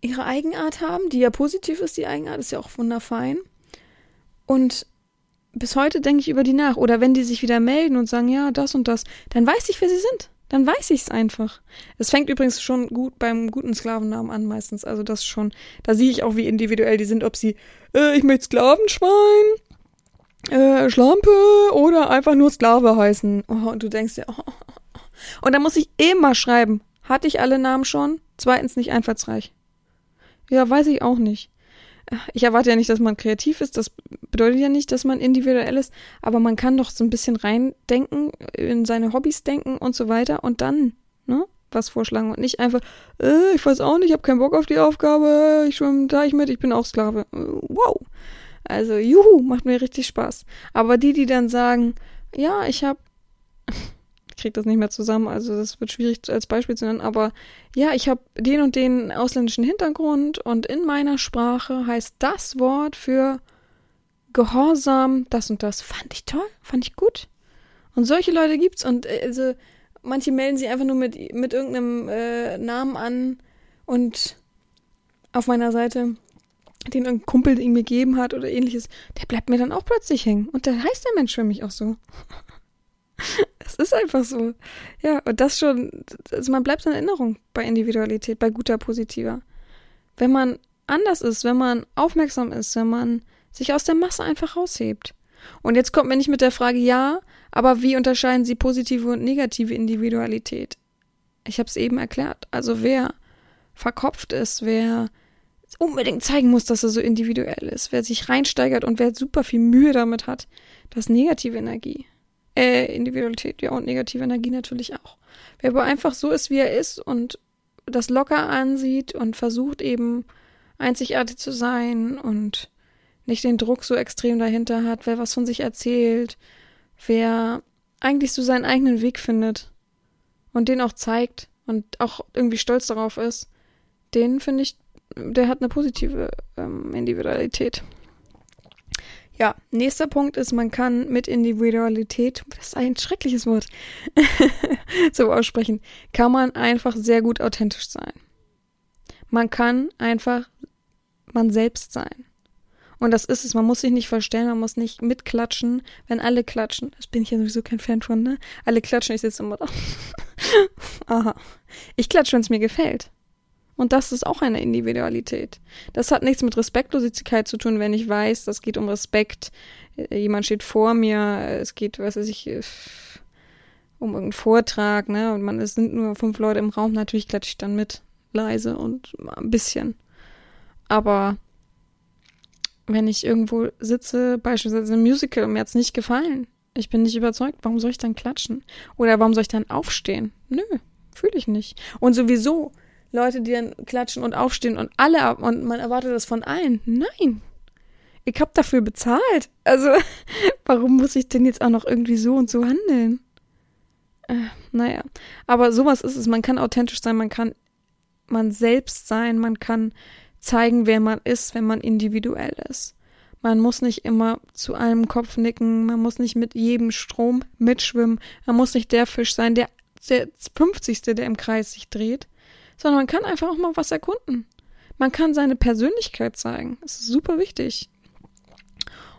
ihre Eigenart haben, die ja positiv ist, die Eigenart ist ja auch wunderfein. Und bis heute denke ich über die nach. Oder wenn die sich wieder melden und sagen, ja, das und das, dann weiß ich, wer sie sind dann weiß ich es einfach. Es fängt übrigens schon gut beim guten Sklavennamen an meistens. Also das schon, da sehe ich auch, wie individuell die sind, ob sie, äh, ich möchte Sklavenschwein, äh, Schlampe oder einfach nur Sklave heißen. Oh, und du denkst dir, oh, oh, oh. Und dann muss ich immer schreiben, hatte ich alle Namen schon? Zweitens nicht einfallsreich. Ja, weiß ich auch nicht ich erwarte ja nicht, dass man kreativ ist, das bedeutet ja nicht, dass man individuell ist, aber man kann doch so ein bisschen reindenken, in seine Hobbys denken und so weiter und dann, ne, was vorschlagen und nicht einfach, äh, ich weiß auch nicht, ich habe keinen Bock auf die Aufgabe, ich schwimme da ich mit, ich bin auch Sklave. Wow. Also, juhu, macht mir richtig Spaß. Aber die, die dann sagen, ja, ich habe kriege das nicht mehr zusammen, also das wird schwierig als Beispiel zu nennen, aber ja, ich habe den und den ausländischen Hintergrund und in meiner Sprache heißt das Wort für Gehorsam das und das. Fand ich toll, fand ich gut. Und solche Leute gibt's und äh, also manche melden sich einfach nur mit, mit irgendeinem äh, Namen an und auf meiner Seite den irgendein Kumpel mir gegeben hat oder ähnliches, der bleibt mir dann auch plötzlich hängen. Und da heißt der Mensch für mich auch so. Es ist einfach so. Ja, und das schon, also man bleibt in Erinnerung bei Individualität, bei guter, positiver. Wenn man anders ist, wenn man aufmerksam ist, wenn man sich aus der Masse einfach raushebt. Und jetzt kommt mir nicht mit der Frage, ja, aber wie unterscheiden Sie positive und negative Individualität? Ich habe es eben erklärt. Also wer verkopft ist, wer unbedingt zeigen muss, dass er so individuell ist, wer sich reinsteigert und wer super viel Mühe damit hat, das ist negative Energie. Äh, Individualität, ja, und negative Energie natürlich auch. Wer aber einfach so ist, wie er ist und das locker ansieht und versucht eben einzigartig zu sein und nicht den Druck so extrem dahinter hat, wer was von sich erzählt, wer eigentlich so seinen eigenen Weg findet und den auch zeigt und auch irgendwie stolz darauf ist, den finde ich, der hat eine positive ähm, Individualität. Ja, nächster Punkt ist, man kann mit Individualität, das ist ein schreckliches Wort, so aussprechen, kann man einfach sehr gut authentisch sein. Man kann einfach man selbst sein. Und das ist es, man muss sich nicht verstellen, man muss nicht mitklatschen, wenn alle klatschen. Das bin ich ja sowieso kein Fan von, ne? Alle klatschen, ich sitze immer da. Aha. Ich klatsche, wenn es mir gefällt. Und das ist auch eine Individualität. Das hat nichts mit Respektlosigkeit zu tun, wenn ich weiß, das geht um Respekt. Äh, jemand steht vor mir, es geht, was weiß ich, äh, um irgendeinen Vortrag, ne? Und man, es sind nur fünf Leute im Raum, natürlich klatsche ich dann mit. Leise und ein bisschen. Aber wenn ich irgendwo sitze, beispielsweise im Musical, mir hat's nicht gefallen, ich bin nicht überzeugt, warum soll ich dann klatschen? Oder warum soll ich dann aufstehen? Nö, Fühle ich nicht. Und sowieso, Leute, die dann klatschen und aufstehen und alle und man erwartet das von allen. Nein. Ich hab dafür bezahlt. Also, warum muss ich denn jetzt auch noch irgendwie so und so handeln? Äh, naja. Aber sowas ist es. Man kann authentisch sein, man kann man selbst sein, man kann zeigen, wer man ist, wenn man individuell ist. Man muss nicht immer zu einem Kopf nicken, man muss nicht mit jedem Strom mitschwimmen, man muss nicht der Fisch sein, der, der 50. der im Kreis sich dreht, sondern man kann einfach auch mal was erkunden. Man kann seine Persönlichkeit zeigen. Das ist super wichtig.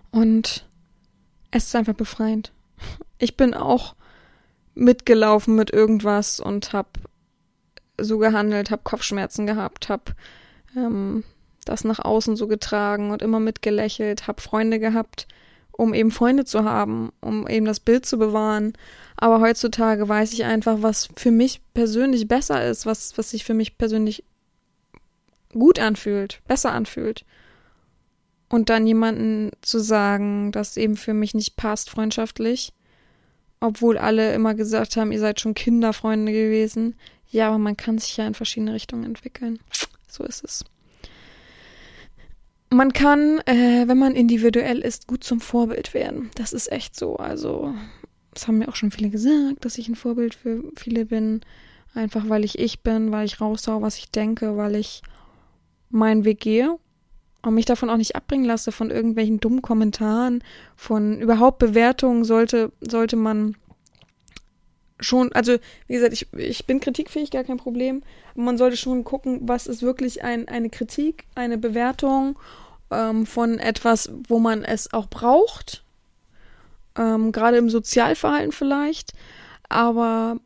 Und es ist einfach befreiend. Ich bin auch mitgelaufen mit irgendwas und hab so gehandelt, hab Kopfschmerzen gehabt, hab ähm, das nach außen so getragen und immer mitgelächelt, hab Freunde gehabt, um eben Freunde zu haben, um eben das Bild zu bewahren. Aber heutzutage weiß ich einfach, was für mich persönlich besser ist, was, was sich für mich persönlich gut anfühlt, besser anfühlt. Und dann jemanden zu sagen, das eben für mich nicht passt, freundschaftlich, obwohl alle immer gesagt haben, ihr seid schon Kinderfreunde gewesen. Ja, aber man kann sich ja in verschiedene Richtungen entwickeln. So ist es. Man kann, äh, wenn man individuell ist, gut zum Vorbild werden. Das ist echt so. Also, das haben mir auch schon viele gesagt, dass ich ein Vorbild für viele bin. Einfach weil ich ich bin, weil ich raushau, was ich denke, weil ich meinen Weg gehe und mich davon auch nicht abbringen lasse von irgendwelchen dummen Kommentaren, von überhaupt Bewertungen sollte, sollte man schon, also wie gesagt, ich, ich bin kritikfähig, gar kein Problem. Man sollte schon gucken, was ist wirklich ein, eine Kritik, eine Bewertung ähm, von etwas, wo man es auch braucht. Ähm, Gerade im Sozialverhalten vielleicht. Aber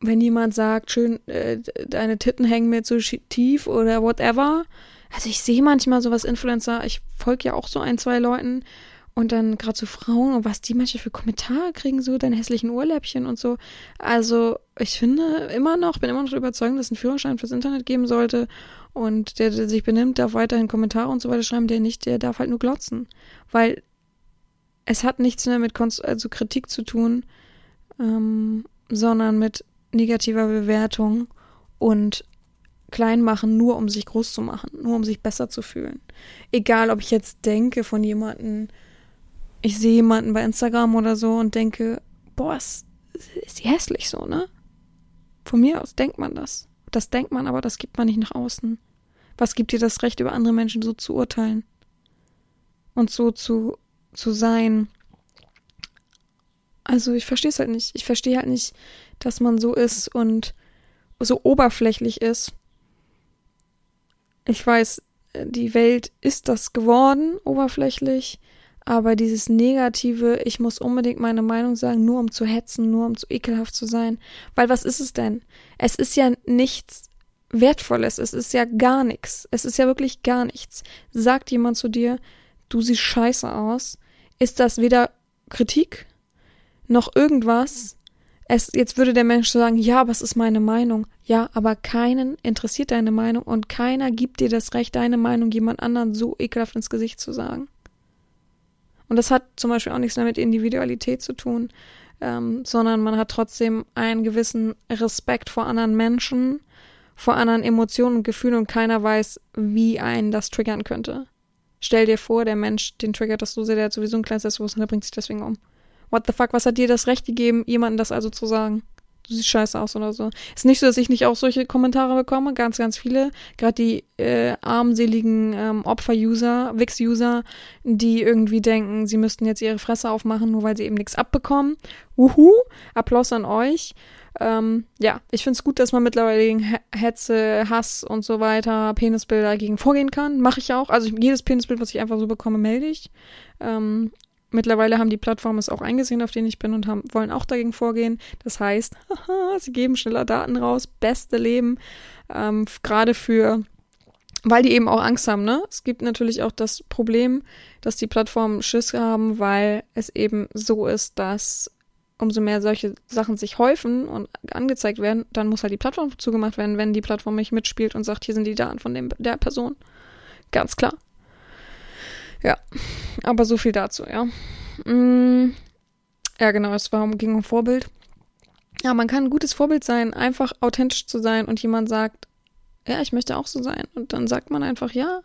wenn jemand sagt, schön, äh, deine Titten hängen mir zu tief oder whatever. Also ich sehe manchmal sowas Influencer, ich folge ja auch so ein, zwei Leuten, und dann gerade so Frauen und was die manchmal für Kommentare kriegen, so deine hässlichen Urläppchen und so. Also ich finde immer noch, bin immer noch überzeugt, dass es einen Führerschein fürs Internet geben sollte. Und der, der sich benimmt, darf weiterhin Kommentare und so weiter schreiben, der nicht, der darf halt nur glotzen. Weil es hat nichts mehr mit Konst also Kritik zu tun, ähm, sondern mit negativer Bewertung und klein machen, nur um sich groß zu machen, nur um sich besser zu fühlen. Egal, ob ich jetzt denke von jemandem, ich sehe jemanden bei Instagram oder so und denke, boah, ist, ist sie hässlich so, ne? Von mir aus denkt man das. Das denkt man, aber das gibt man nicht nach außen. Was gibt dir das Recht, über andere Menschen so zu urteilen? Und so zu, zu sein? Also ich verstehe es halt nicht. Ich verstehe halt nicht, dass man so ist und so oberflächlich ist. Ich weiß, die Welt ist das geworden, oberflächlich. Aber dieses Negative, ich muss unbedingt meine Meinung sagen, nur um zu hetzen, nur um zu ekelhaft zu sein. Weil was ist es denn? Es ist ja nichts Wertvolles, es ist ja gar nichts. Es ist ja wirklich gar nichts. Sagt jemand zu dir, du siehst scheiße aus, ist das weder Kritik noch irgendwas. Es, jetzt würde der Mensch sagen, ja, was ist meine Meinung? Ja, aber keinen interessiert deine Meinung und keiner gibt dir das Recht, deine Meinung jemand anderen so ekelhaft ins Gesicht zu sagen. Und das hat zum Beispiel auch nichts mehr mit Individualität zu tun, ähm, sondern man hat trotzdem einen gewissen Respekt vor anderen Menschen, vor anderen Emotionen und Gefühlen und keiner weiß, wie einen das triggern könnte. Stell dir vor, der Mensch, den triggert das so sehr, der hat sowieso ein kleines Selbstbewusstsein, der bringt sich deswegen um. What the fuck, was hat dir das Recht gegeben, jemandem das also zu sagen? Du siehst scheiße aus oder so. Ist nicht so, dass ich nicht auch solche Kommentare bekomme, ganz, ganz viele. Gerade die äh, armseligen ähm, Opfer-User, Wix-User, die irgendwie denken, sie müssten jetzt ihre Fresse aufmachen, nur weil sie eben nichts abbekommen. Wuhu, Applaus an euch. Ähm, ja, ich finde es gut, dass man mittlerweile gegen Hetze, Hass und so weiter, Penisbilder gegen vorgehen kann. Mache ich auch. Also jedes Penisbild, was ich einfach so bekomme, melde ich. Ähm, Mittlerweile haben die Plattformen es auch eingesehen, auf denen ich bin und haben, wollen auch dagegen vorgehen. Das heißt, sie geben schneller Daten raus, beste Leben, ähm, gerade für, weil die eben auch Angst haben, ne? Es gibt natürlich auch das Problem, dass die Plattformen Schiss haben, weil es eben so ist, dass umso mehr solche Sachen sich häufen und angezeigt werden, dann muss halt die Plattform zugemacht werden, wenn die Plattform nicht mitspielt und sagt, hier sind die Daten von dem, der Person. Ganz klar. Ja, aber so viel dazu, ja. Mm, ja, genau, es war, ging um Vorbild. ja, man kann ein gutes Vorbild sein, einfach authentisch zu sein und jemand sagt, ja, ich möchte auch so sein. Und dann sagt man einfach, ja,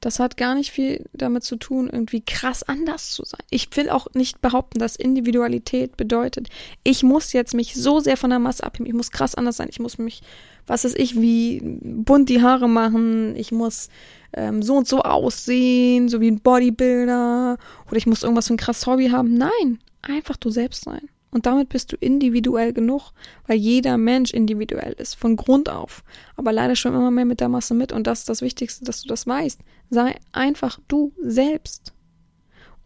das hat gar nicht viel damit zu tun, irgendwie krass anders zu sein. Ich will auch nicht behaupten, dass Individualität bedeutet, ich muss jetzt mich so sehr von der Masse abheben, ich muss krass anders sein, ich muss mich, was weiß ich, wie bunt die Haare machen, ich muss ähm, so und so aussehen, so wie ein Bodybuilder, oder ich muss irgendwas für ein krasses Hobby haben. Nein, einfach du selbst sein. Und damit bist du individuell genug, weil jeder Mensch individuell ist, von Grund auf. Aber leider schon immer mehr mit der Masse mit und das ist das Wichtigste, dass du das weißt. Sei einfach du selbst.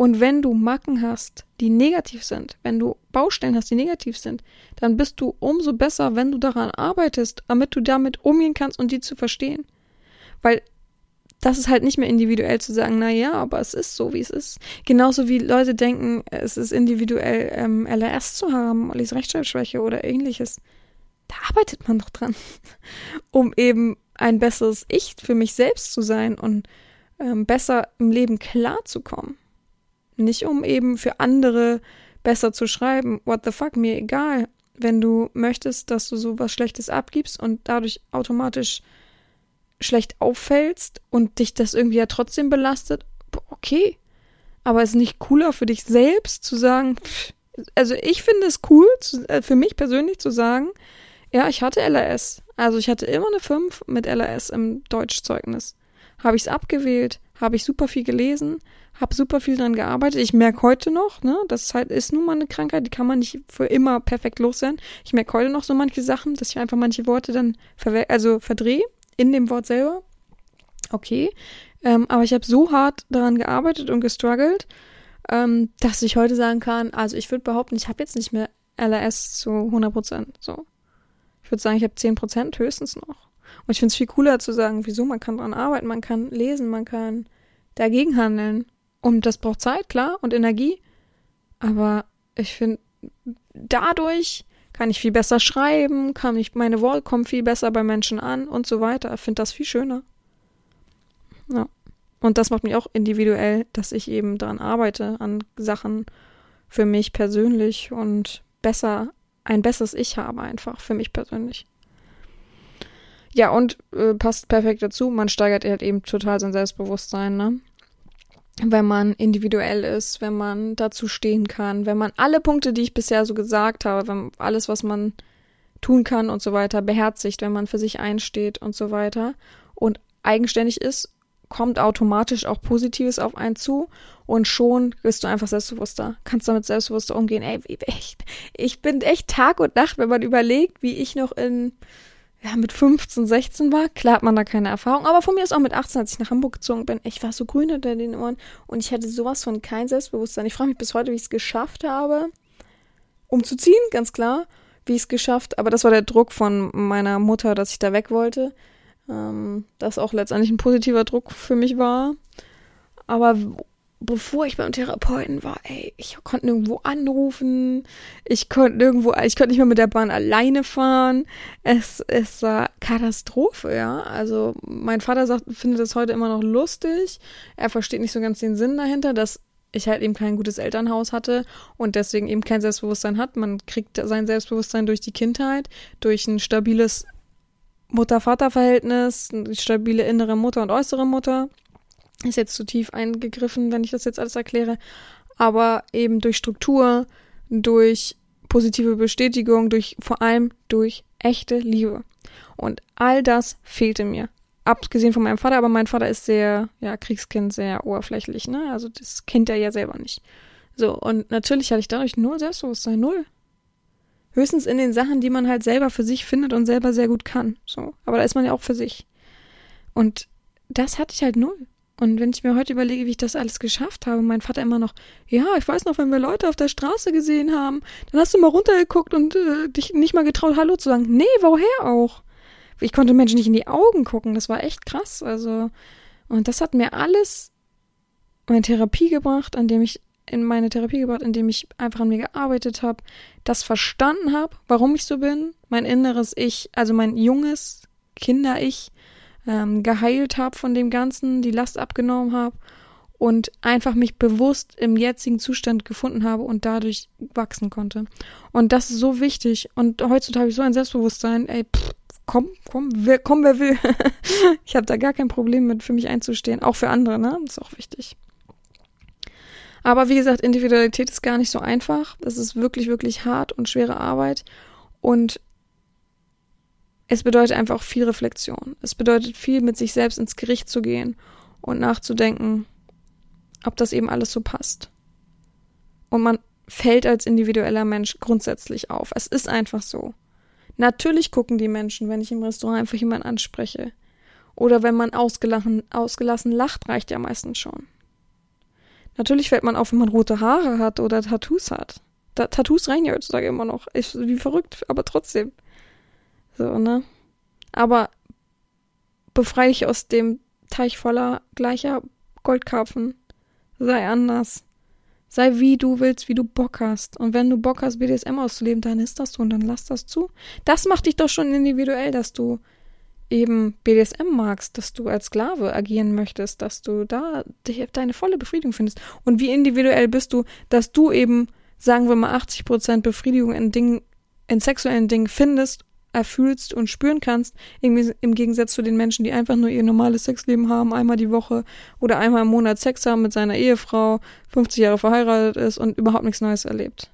Und wenn du Macken hast, die negativ sind, wenn du Baustellen hast, die negativ sind, dann bist du umso besser, wenn du daran arbeitest, damit du damit umgehen kannst und die zu verstehen. Weil das ist halt nicht mehr individuell zu sagen, na ja, aber es ist so, wie es ist. Genauso wie Leute denken, es ist individuell, ähm, LRS zu haben, Alice Rechtschreibschwäche oder ähnliches. Da arbeitet man doch dran, um eben ein besseres Ich für mich selbst zu sein und ähm, besser im Leben klarzukommen. Nicht um eben für andere besser zu schreiben. What the fuck, mir egal. Wenn du möchtest, dass du so was Schlechtes abgibst und dadurch automatisch schlecht auffällst und dich das irgendwie ja trotzdem belastet, okay. Aber es ist nicht cooler für dich selbst zu sagen, also ich finde es cool, äh, für mich persönlich zu sagen, ja, ich hatte LRS. Also ich hatte immer eine 5 mit LRS im Deutschzeugnis. Habe ich es abgewählt, habe ich super viel gelesen, habe super viel dran gearbeitet. Ich merke heute noch, ne, das halt ist nun mal eine Krankheit, die kann man nicht für immer perfekt loswerden. Ich merke heute noch so manche Sachen, dass ich einfach manche Worte dann also verdrehe in dem Wort selber. Okay. Ähm, aber ich habe so hart daran gearbeitet und gestruggelt, ähm, dass ich heute sagen kann, also ich würde behaupten, ich habe jetzt nicht mehr LRS zu 100 Prozent. So. Ich würde sagen, ich habe 10 Prozent höchstens noch. Und ich finde es viel cooler zu sagen, wieso, man kann daran arbeiten, man kann lesen, man kann dagegen handeln. Und das braucht Zeit, klar, und Energie. Aber ich finde, dadurch kann ich viel besser schreiben, kann ich, meine Worte kommen viel besser bei Menschen an und so weiter. Ich finde das viel schöner. Ja. Und das macht mich auch individuell, dass ich eben daran arbeite, an Sachen für mich persönlich und besser, ein besseres Ich habe einfach, für mich persönlich. Ja, und äh, passt perfekt dazu, man steigert halt eben total sein Selbstbewusstsein, ne? Wenn man individuell ist, wenn man dazu stehen kann, wenn man alle Punkte, die ich bisher so gesagt habe, wenn alles, was man tun kann und so weiter, beherzigt, wenn man für sich einsteht und so weiter und eigenständig ist, kommt automatisch auch Positives auf einen zu und schon bist du einfach selbstbewusster, kannst damit selbstbewusster umgehen. Ey, ich, ich bin echt Tag und Nacht, wenn man überlegt, wie ich noch in ja, mit 15, 16 war, klar hat man da keine Erfahrung, aber von mir ist auch mit 18, als ich nach Hamburg gezogen bin, ich war so grün hinter den Ohren und ich hatte sowas von kein Selbstbewusstsein. Ich frage mich bis heute, wie ich es geschafft habe, umzuziehen, ganz klar, wie ich es geschafft, aber das war der Druck von meiner Mutter, dass ich da weg wollte, ähm, das auch letztendlich ein positiver Druck für mich war. Aber bevor ich beim Therapeuten war, ey, ich konnte nirgendwo anrufen, ich konnte nirgendwo, ich konnte nicht mehr mit der Bahn alleine fahren. Es, es war Katastrophe, ja. Also mein Vater sagt, findet das heute immer noch lustig. Er versteht nicht so ganz den Sinn dahinter, dass ich halt eben kein gutes Elternhaus hatte und deswegen eben kein Selbstbewusstsein hat. Man kriegt sein Selbstbewusstsein durch die Kindheit, durch ein stabiles Mutter-Vater-Verhältnis, eine stabile innere Mutter und äußere Mutter ist jetzt zu tief eingegriffen, wenn ich das jetzt alles erkläre. Aber eben durch Struktur, durch positive Bestätigung, durch vor allem durch echte Liebe. Und all das fehlte mir. Abgesehen von meinem Vater, aber mein Vater ist sehr, ja, Kriegskind, sehr oberflächlich, ne? Also das kennt er ja selber nicht. So, und natürlich hatte ich dadurch null Selbstbewusstsein, null. Höchstens in den Sachen, die man halt selber für sich findet und selber sehr gut kann. So. Aber da ist man ja auch für sich. Und das hatte ich halt null. Und wenn ich mir heute überlege, wie ich das alles geschafft habe, mein Vater immer noch, ja, ich weiß noch, wenn wir Leute auf der Straße gesehen haben, dann hast du mal runtergeguckt und äh, dich nicht mal getraut, Hallo zu sagen. Nee, woher auch? Ich konnte Menschen nicht in die Augen gucken. Das war echt krass. Also, und das hat mir alles meine Therapie gebracht, an dem ich in meine Therapie gebracht, indem ich einfach an mir gearbeitet habe, das verstanden habe, warum ich so bin, mein inneres Ich, also mein junges Kinder-Ich, ähm, geheilt habe von dem Ganzen, die Last abgenommen habe und einfach mich bewusst im jetzigen Zustand gefunden habe und dadurch wachsen konnte. Und das ist so wichtig. Und heutzutage habe ich so ein Selbstbewusstsein, ey, pff, komm, komm, wer, komm, wer will. ich habe da gar kein Problem mit, für mich einzustehen. Auch für andere, ne? Das ist auch wichtig. Aber wie gesagt, Individualität ist gar nicht so einfach. Das ist wirklich, wirklich hart und schwere Arbeit. Und es bedeutet einfach viel Reflexion. Es bedeutet viel, mit sich selbst ins Gericht zu gehen und nachzudenken, ob das eben alles so passt. Und man fällt als individueller Mensch grundsätzlich auf. Es ist einfach so. Natürlich gucken die Menschen, wenn ich im Restaurant einfach jemanden anspreche. Oder wenn man ausgelassen, ausgelassen lacht, reicht ja meistens schon. Natürlich fällt man auf, wenn man rote Haare hat oder Tattoos hat. Da, Tattoos reichen ja heutzutage immer noch. Ich, wie verrückt, aber trotzdem. So, ne? Aber befreie dich aus dem Teich voller gleicher Goldkarpfen. Sei anders. Sei wie du willst, wie du Bock hast. Und wenn du Bock hast, BDSM auszuleben, dann ist das so und dann lass das zu. Das macht dich doch schon individuell, dass du eben BDSM magst, dass du als Sklave agieren möchtest, dass du da deine volle Befriedigung findest. Und wie individuell bist du, dass du eben, sagen wir mal, 80% Befriedigung in Dingen, in sexuellen Dingen findest erfühlst und spüren kannst, im Gegensatz zu den Menschen, die einfach nur ihr normales Sexleben haben, einmal die Woche oder einmal im Monat Sex haben mit seiner Ehefrau, 50 Jahre verheiratet ist und überhaupt nichts Neues erlebt.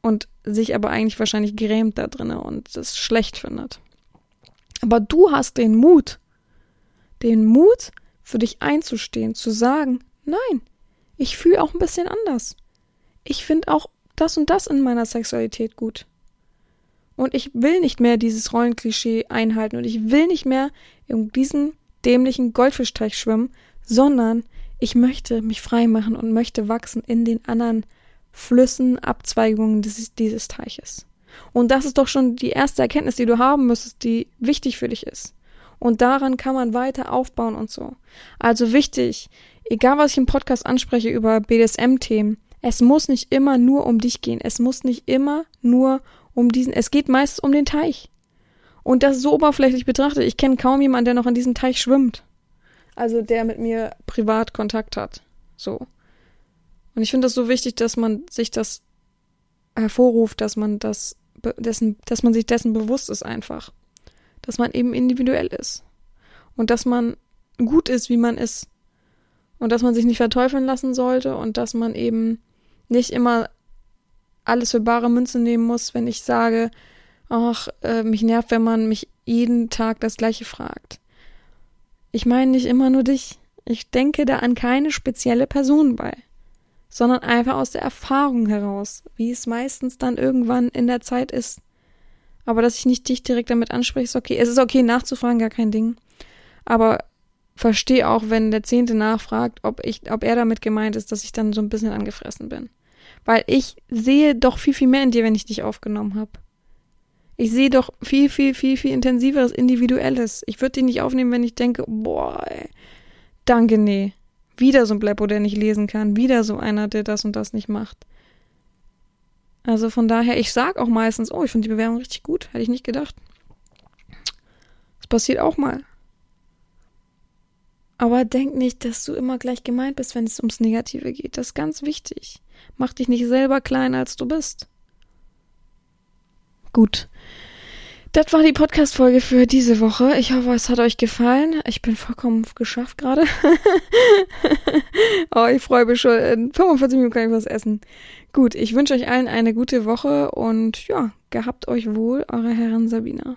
Und sich aber eigentlich wahrscheinlich grämt da drinne und das schlecht findet. Aber du hast den Mut, den Mut, für dich einzustehen, zu sagen, nein, ich fühle auch ein bisschen anders. Ich finde auch das und das in meiner Sexualität gut. Und ich will nicht mehr dieses Rollenklischee einhalten und ich will nicht mehr in diesem dämlichen Goldfischteich schwimmen, sondern ich möchte mich frei machen und möchte wachsen in den anderen Flüssen, Abzweigungen dieses, dieses Teiches. Und das ist doch schon die erste Erkenntnis, die du haben müsstest, die wichtig für dich ist. Und daran kann man weiter aufbauen und so. Also wichtig, egal was ich im Podcast anspreche über BDSM-Themen, es muss nicht immer nur um dich gehen. Es muss nicht immer nur um diesen, es geht meist um den Teich. Und das so oberflächlich betrachtet, ich kenne kaum jemanden, der noch in diesem Teich schwimmt. Also der mit mir privat Kontakt hat. So. Und ich finde das so wichtig, dass man sich das hervorruft, dass man das, dessen, dass man sich dessen bewusst ist einfach. Dass man eben individuell ist. Und dass man gut ist, wie man ist. Und dass man sich nicht verteufeln lassen sollte und dass man eben nicht immer alles für bare Münze nehmen muss, wenn ich sage, ach, äh, mich nervt, wenn man mich jeden Tag das gleiche fragt. Ich meine nicht immer nur dich. Ich denke da an keine spezielle Person bei, sondern einfach aus der Erfahrung heraus, wie es meistens dann irgendwann in der Zeit ist. Aber dass ich nicht dich direkt damit anspreche, ist okay. Es ist okay nachzufragen, gar kein Ding. Aber verstehe auch, wenn der Zehnte nachfragt, ob ich, ob er damit gemeint ist, dass ich dann so ein bisschen angefressen bin. Weil ich sehe doch viel, viel mehr in dir, wenn ich dich aufgenommen habe. Ich sehe doch viel, viel, viel, viel intensiveres, individuelles. Ich würde dich nicht aufnehmen, wenn ich denke, boah, ey, danke, nee. Wieder so ein Bleppo, der nicht lesen kann. Wieder so einer, der das und das nicht macht. Also von daher, ich sag auch meistens, oh, ich finde die Bewerbung richtig gut. Hätte ich nicht gedacht. Das passiert auch mal. Aber denk nicht, dass du immer gleich gemeint bist, wenn es ums Negative geht. Das ist ganz wichtig. Mach dich nicht selber klein, als du bist. Gut. Das war die Podcast-Folge für diese Woche. Ich hoffe, es hat euch gefallen. Ich bin vollkommen geschafft gerade. oh, ich freue mich schon. In 45 Minuten kann ich was essen. Gut, ich wünsche euch allen eine gute Woche und ja, gehabt euch wohl, eure Herren Sabina.